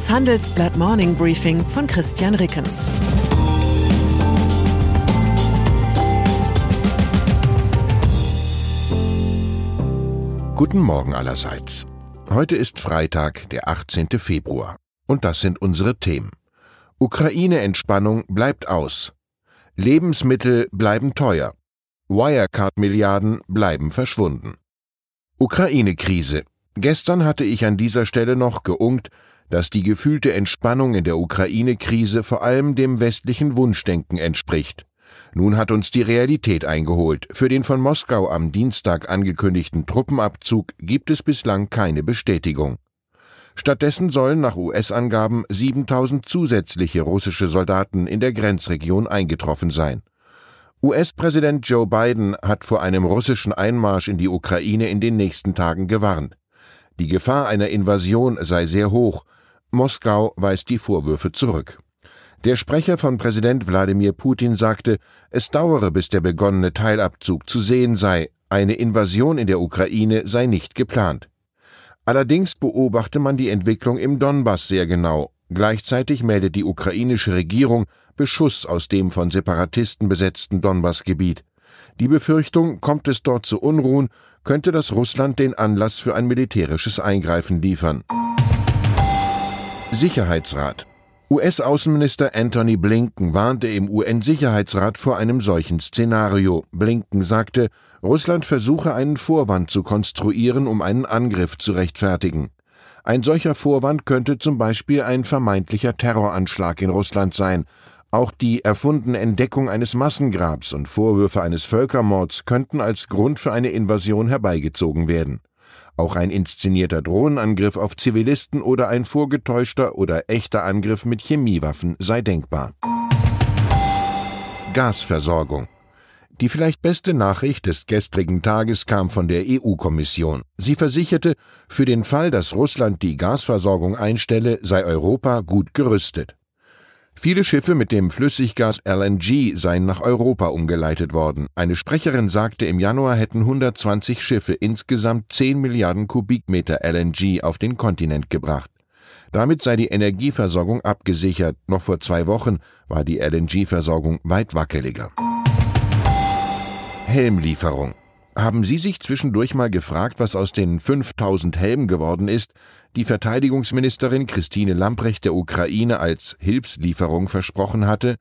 Das Handelsblatt Morning Briefing von Christian Rickens. Guten Morgen allerseits. Heute ist Freitag, der 18. Februar. Und das sind unsere Themen. Ukraine-Entspannung bleibt aus. Lebensmittel bleiben teuer. Wirecard-Milliarden bleiben verschwunden. Ukraine-Krise. Gestern hatte ich an dieser Stelle noch geungt, dass die gefühlte Entspannung in der Ukraine-Krise vor allem dem westlichen Wunschdenken entspricht. Nun hat uns die Realität eingeholt. Für den von Moskau am Dienstag angekündigten Truppenabzug gibt es bislang keine Bestätigung. Stattdessen sollen nach US-Angaben 7000 zusätzliche russische Soldaten in der Grenzregion eingetroffen sein. US-Präsident Joe Biden hat vor einem russischen Einmarsch in die Ukraine in den nächsten Tagen gewarnt. Die Gefahr einer Invasion sei sehr hoch. Moskau weist die Vorwürfe zurück. Der Sprecher von Präsident Wladimir Putin sagte, es dauere, bis der begonnene Teilabzug zu sehen sei, eine Invasion in der Ukraine sei nicht geplant. Allerdings beobachte man die Entwicklung im Donbass sehr genau. Gleichzeitig meldet die ukrainische Regierung Beschuss aus dem von Separatisten besetzten Donbassgebiet. Die Befürchtung, kommt es dort zu Unruhen, könnte das Russland den Anlass für ein militärisches Eingreifen liefern. Sicherheitsrat US-Außenminister Anthony Blinken warnte im UN-Sicherheitsrat vor einem solchen Szenario. Blinken sagte, Russland versuche einen Vorwand zu konstruieren, um einen Angriff zu rechtfertigen. Ein solcher Vorwand könnte zum Beispiel ein vermeintlicher Terroranschlag in Russland sein. Auch die erfundene Entdeckung eines Massengrabs und Vorwürfe eines Völkermords könnten als Grund für eine Invasion herbeigezogen werden. Auch ein inszenierter Drohnenangriff auf Zivilisten oder ein vorgetäuschter oder echter Angriff mit Chemiewaffen sei denkbar. Gasversorgung die vielleicht beste Nachricht des gestrigen Tages kam von der EU-Kommission. Sie versicherte, für den Fall, dass Russland die Gasversorgung einstelle, sei Europa gut gerüstet. Viele Schiffe mit dem Flüssiggas LNG seien nach Europa umgeleitet worden. Eine Sprecherin sagte, im Januar hätten 120 Schiffe insgesamt 10 Milliarden Kubikmeter LNG auf den Kontinent gebracht. Damit sei die Energieversorgung abgesichert. Noch vor zwei Wochen war die LNG-Versorgung weit wackeliger. Helmlieferung. Haben Sie sich zwischendurch mal gefragt, was aus den 5000 Helmen geworden ist, die Verteidigungsministerin Christine Lamprecht der Ukraine als Hilfslieferung versprochen hatte?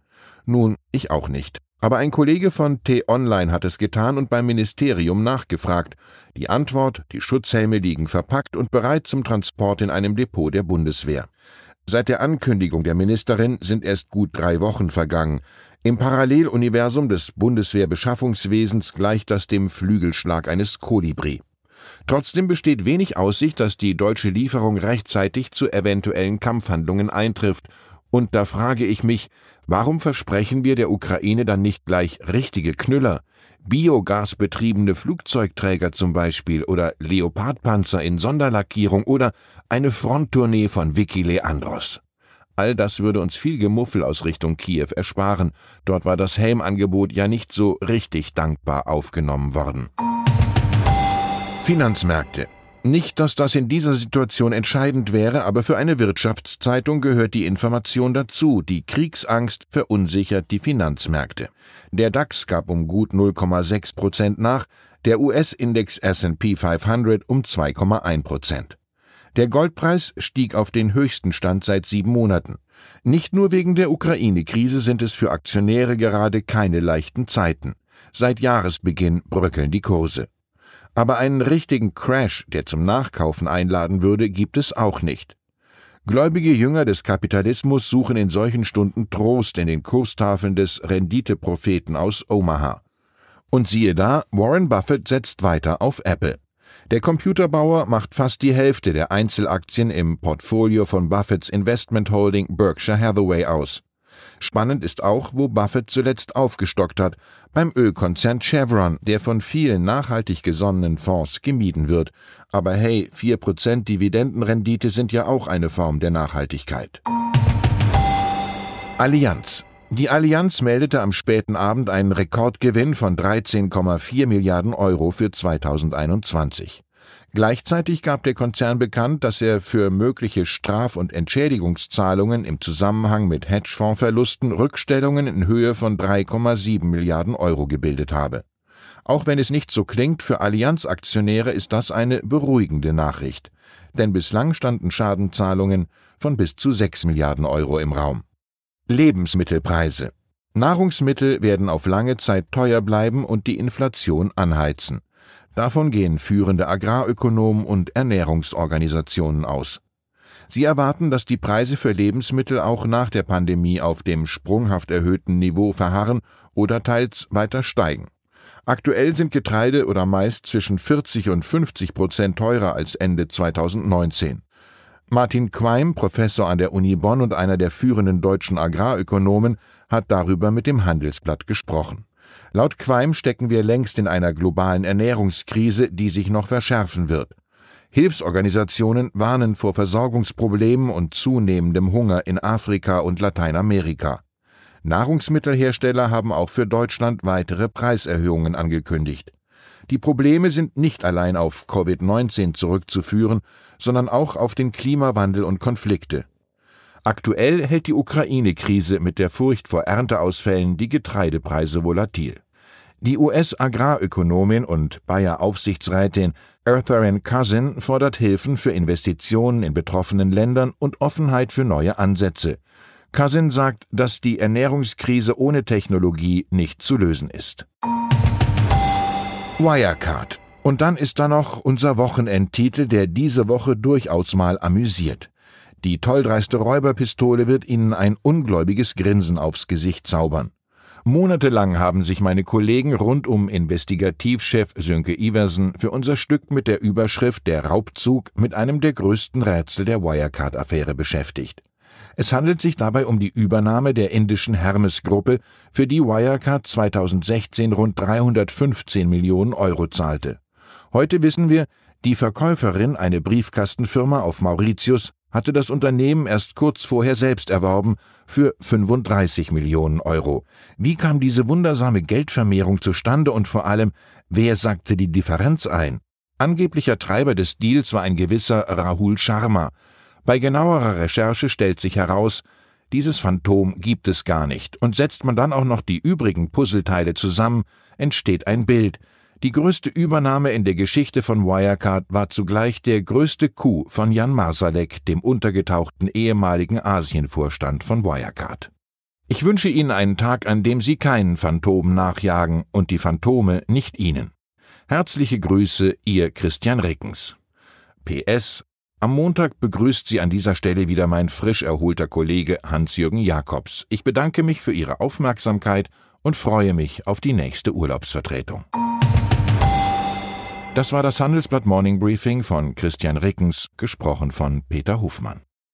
Nun, ich auch nicht. Aber ein Kollege von T-Online hat es getan und beim Ministerium nachgefragt. Die Antwort, die Schutzhelme liegen verpackt und bereit zum Transport in einem Depot der Bundeswehr. Seit der Ankündigung der Ministerin sind erst gut drei Wochen vergangen. Im Paralleluniversum des Bundeswehrbeschaffungswesens gleicht das dem Flügelschlag eines Kolibri. Trotzdem besteht wenig Aussicht, dass die deutsche Lieferung rechtzeitig zu eventuellen Kampfhandlungen eintrifft, und da frage ich mich, warum versprechen wir der Ukraine dann nicht gleich richtige Knüller, biogasbetriebene Flugzeugträger zum Beispiel oder Leopardpanzer in Sonderlackierung oder eine Fronttournee von Vicky Leandros? All das würde uns viel Gemuffel aus Richtung Kiew ersparen. Dort war das Helmangebot ja nicht so richtig dankbar aufgenommen worden. Finanzmärkte. Nicht, dass das in dieser Situation entscheidend wäre, aber für eine Wirtschaftszeitung gehört die Information dazu. Die Kriegsangst verunsichert die Finanzmärkte. Der DAX gab um gut 0,6 Prozent nach, der US-Index S&P 500 um 2,1 Prozent. Der Goldpreis stieg auf den höchsten Stand seit sieben Monaten. Nicht nur wegen der Ukraine-Krise sind es für Aktionäre gerade keine leichten Zeiten. Seit Jahresbeginn bröckeln die Kurse. Aber einen richtigen Crash, der zum Nachkaufen einladen würde, gibt es auch nicht. Gläubige Jünger des Kapitalismus suchen in solchen Stunden Trost in den Kurstafeln des Renditepropheten aus Omaha. Und siehe da, Warren Buffett setzt weiter auf Apple. Der Computerbauer macht fast die Hälfte der Einzelaktien im Portfolio von Buffetts Investment Holding Berkshire Hathaway aus. Spannend ist auch, wo Buffett zuletzt aufgestockt hat, beim Ölkonzern Chevron, der von vielen nachhaltig gesonnenen Fonds gemieden wird. Aber hey, 4% Dividendenrendite sind ja auch eine Form der Nachhaltigkeit. Allianz die Allianz meldete am späten Abend einen Rekordgewinn von 13,4 Milliarden Euro für 2021. Gleichzeitig gab der Konzern bekannt, dass er für mögliche Straf- und Entschädigungszahlungen im Zusammenhang mit Hedgefondsverlusten Rückstellungen in Höhe von 3,7 Milliarden Euro gebildet habe. Auch wenn es nicht so klingt, für Allianz-Aktionäre ist das eine beruhigende Nachricht. Denn bislang standen Schadenzahlungen von bis zu 6 Milliarden Euro im Raum. Lebensmittelpreise. Nahrungsmittel werden auf lange Zeit teuer bleiben und die Inflation anheizen. Davon gehen führende Agrarökonomen und Ernährungsorganisationen aus. Sie erwarten, dass die Preise für Lebensmittel auch nach der Pandemie auf dem sprunghaft erhöhten Niveau verharren oder teils weiter steigen. Aktuell sind Getreide oder Mais zwischen 40 und 50 Prozent teurer als Ende 2019. Martin Queim, Professor an der Uni Bonn und einer der führenden deutschen Agrarökonomen, hat darüber mit dem Handelsblatt gesprochen. Laut Queim stecken wir längst in einer globalen Ernährungskrise, die sich noch verschärfen wird. Hilfsorganisationen warnen vor Versorgungsproblemen und zunehmendem Hunger in Afrika und Lateinamerika. Nahrungsmittelhersteller haben auch für Deutschland weitere Preiserhöhungen angekündigt. Die Probleme sind nicht allein auf Covid-19 zurückzuführen, sondern auch auf den Klimawandel und Konflikte. Aktuell hält die Ukraine-Krise mit der Furcht vor Ernteausfällen die Getreidepreise volatil. Die US-Agrarökonomin und Bayer-Aufsichtsrätin Eartharin Cousin fordert Hilfen für Investitionen in betroffenen Ländern und Offenheit für neue Ansätze. Cousin sagt, dass die Ernährungskrise ohne Technologie nicht zu lösen ist. Wirecard. Und dann ist da noch unser Wochenendtitel, der diese Woche durchaus mal amüsiert. Die tolldreiste Räuberpistole wird Ihnen ein ungläubiges Grinsen aufs Gesicht zaubern. Monatelang haben sich meine Kollegen rund um Investigativchef Sönke Iversen für unser Stück mit der Überschrift Der Raubzug mit einem der größten Rätsel der Wirecard-Affäre beschäftigt. Es handelt sich dabei um die Übernahme der indischen Hermes-Gruppe, für die Wirecard 2016 rund 315 Millionen Euro zahlte. Heute wissen wir, die Verkäuferin, eine Briefkastenfirma auf Mauritius, hatte das Unternehmen erst kurz vorher selbst erworben für 35 Millionen Euro. Wie kam diese wundersame Geldvermehrung zustande und vor allem, wer sagte die Differenz ein? Angeblicher Treiber des Deals war ein gewisser Rahul Sharma, bei genauerer Recherche stellt sich heraus, dieses Phantom gibt es gar nicht, und setzt man dann auch noch die übrigen Puzzleteile zusammen, entsteht ein Bild. Die größte Übernahme in der Geschichte von Wirecard war zugleich der größte Coup von Jan Marsalek, dem untergetauchten ehemaligen Asienvorstand von Wirecard. Ich wünsche Ihnen einen Tag, an dem Sie keinen Phantom nachjagen und die Phantome nicht Ihnen. Herzliche Grüße, Ihr Christian Rickens. PS am Montag begrüßt Sie an dieser Stelle wieder mein frisch erholter Kollege Hans-Jürgen Jakobs. Ich bedanke mich für Ihre Aufmerksamkeit und freue mich auf die nächste Urlaubsvertretung. Das war das Handelsblatt Morning Briefing von Christian Rickens, gesprochen von Peter Hofmann.